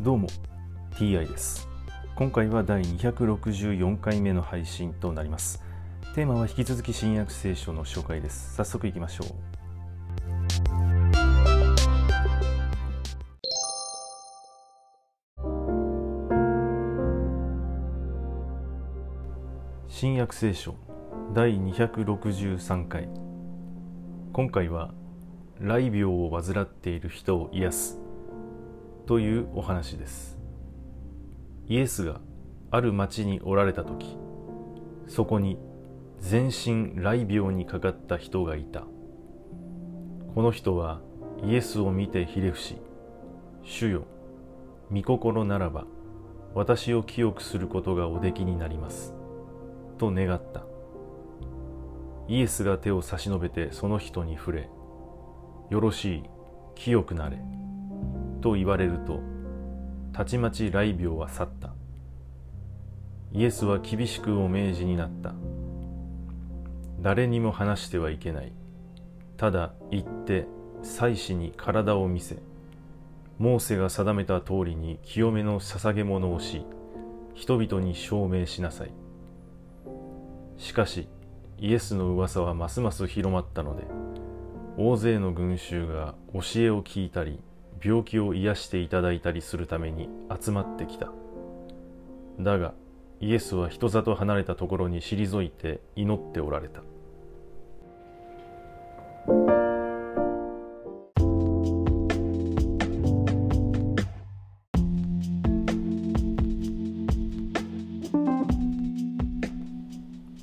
どうも TI です。今回は第264回目の配信となります。テーマは引き続き新約聖書の紹介です。早速いきましょう。新約聖書第263回。今回は雷病を患っている人を癒す。というお話です。イエスがある町におられた時そこに全身雷病にかかった人がいた。この人はイエスを見てひれ伏し主よ御心ならば私を清くすることがおできになります。と願った。イエスが手を差し伸べてその人に触れよろしい清くなれ。と言われるとたちまち雷病は去った。イエスは厳しくお命じになった。誰にも話してはいけない。ただ行って祭司に体を見せモーセが定めた通りに清めの捧げ物をし人々に証明しなさい。しかしイエスの噂はますます広まったので大勢の群衆が教えを聞いたり病気を癒していただいたりするために集まってきた。だがイエスは人里離れたところに退いて祈っておられた。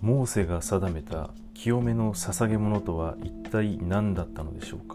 モーセが定めた清めの捧げ物とは一体何だったのでしょうか？